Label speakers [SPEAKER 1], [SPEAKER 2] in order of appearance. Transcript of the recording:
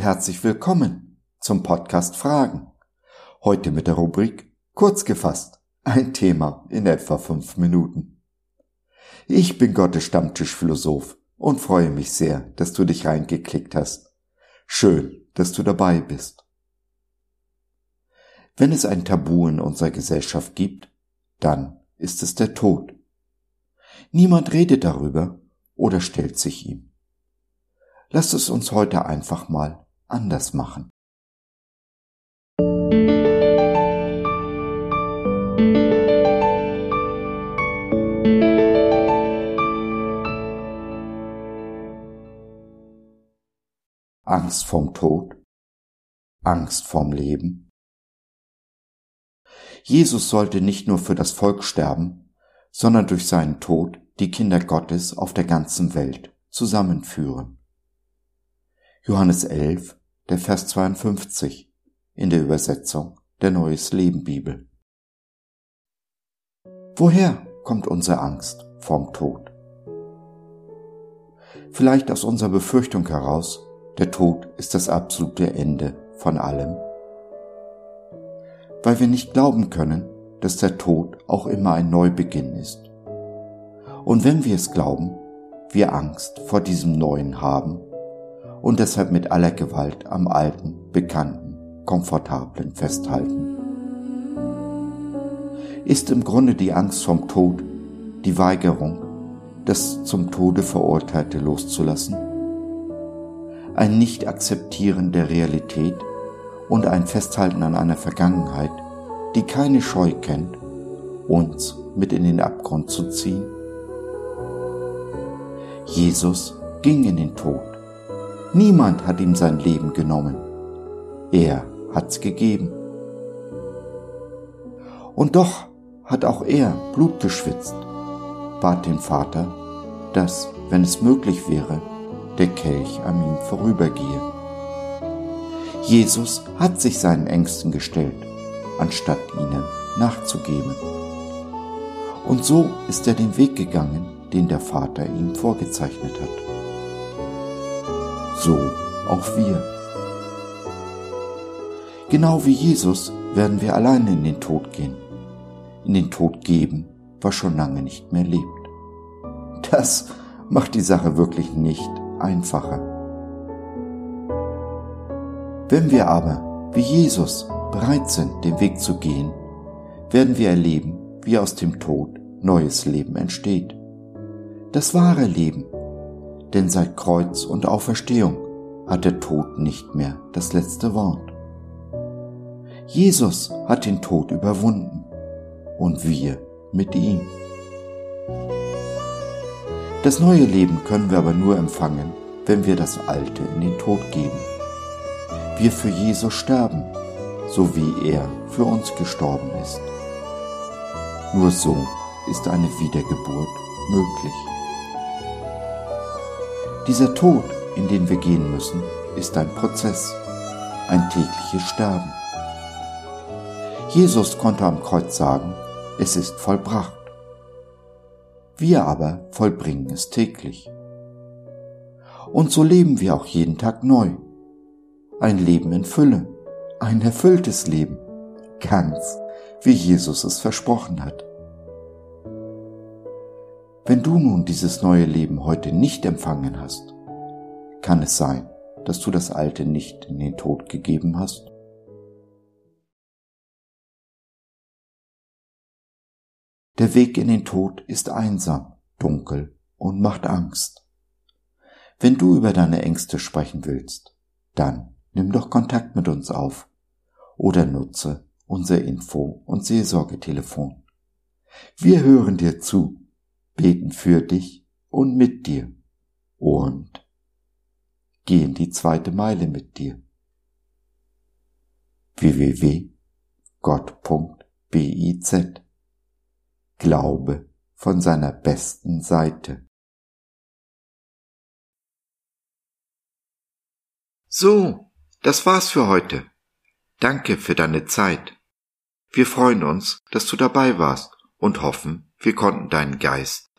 [SPEAKER 1] herzlich willkommen zum Podcast Fragen. Heute mit der Rubrik Kurz gefasst, ein Thema in etwa fünf Minuten. Ich bin Gottes Stammtischphilosoph und freue mich sehr, dass du dich reingeklickt hast. Schön, dass du dabei bist. Wenn es ein Tabu in unserer Gesellschaft gibt, dann ist es der Tod. Niemand redet darüber oder stellt sich ihm. Lasst es uns heute einfach mal anders machen. Angst vorm Tod, Angst vorm Leben. Jesus sollte nicht nur für das Volk sterben, sondern durch seinen Tod die Kinder Gottes auf der ganzen Welt zusammenführen. Johannes 11, der Vers 52 in der Übersetzung der Neues Leben Bibel. Woher kommt unsere Angst vorm Tod? Vielleicht aus unserer Befürchtung heraus, der Tod ist das absolute Ende von allem. Weil wir nicht glauben können, dass der Tod auch immer ein Neubeginn ist. Und wenn wir es glauben, wir Angst vor diesem Neuen haben und deshalb mit aller Gewalt am alten, bekannten, komfortablen festhalten. Ist im Grunde die Angst vom Tod die Weigerung, das zum Tode verurteilte loszulassen? Ein Nicht-Akzeptieren der Realität und ein Festhalten an einer Vergangenheit, die keine Scheu kennt, uns mit in den Abgrund zu ziehen? Jesus ging in den Tod Niemand hat ihm sein Leben genommen. Er hat's gegeben. Und doch hat auch er Blut geschwitzt, bat den Vater, dass, wenn es möglich wäre, der Kelch an ihm vorübergehe. Jesus hat sich seinen Ängsten gestellt, anstatt ihnen nachzugeben. Und so ist er den Weg gegangen, den der Vater ihm vorgezeichnet hat so auch wir. Genau wie Jesus werden wir alleine in den Tod gehen, in den Tod geben, was schon lange nicht mehr lebt. Das macht die Sache wirklich nicht einfacher. Wenn wir aber, wie Jesus, bereit sind, den Weg zu gehen, werden wir erleben, wie aus dem Tod neues Leben entsteht. Das wahre Leben, denn seit Kreuz und Auferstehung hat der Tod nicht mehr das letzte Wort. Jesus hat den Tod überwunden und wir mit ihm. Das neue Leben können wir aber nur empfangen, wenn wir das Alte in den Tod geben. Wir für Jesus sterben, so wie er für uns gestorben ist. Nur so ist eine Wiedergeburt möglich. Dieser Tod, in den wir gehen müssen, ist ein Prozess, ein tägliches Sterben. Jesus konnte am Kreuz sagen, es ist vollbracht. Wir aber vollbringen es täglich. Und so leben wir auch jeden Tag neu. Ein Leben in Fülle, ein erfülltes Leben, ganz wie Jesus es versprochen hat. Wenn du nun dieses neue Leben heute nicht empfangen hast, kann es sein, dass du das Alte nicht in den Tod gegeben hast? Der Weg in den Tod ist einsam, dunkel und macht Angst. Wenn du über deine Ängste sprechen willst, dann nimm doch Kontakt mit uns auf oder nutze unser Info- und Seelsorgetelefon. Wir hören dir zu beten für dich und mit dir und gehen die zweite Meile mit dir. www.gott.biz Glaube von seiner besten Seite. So, das war's für heute. Danke für deine Zeit. Wir freuen uns, dass du dabei warst und hoffen, wir konnten deinen Geist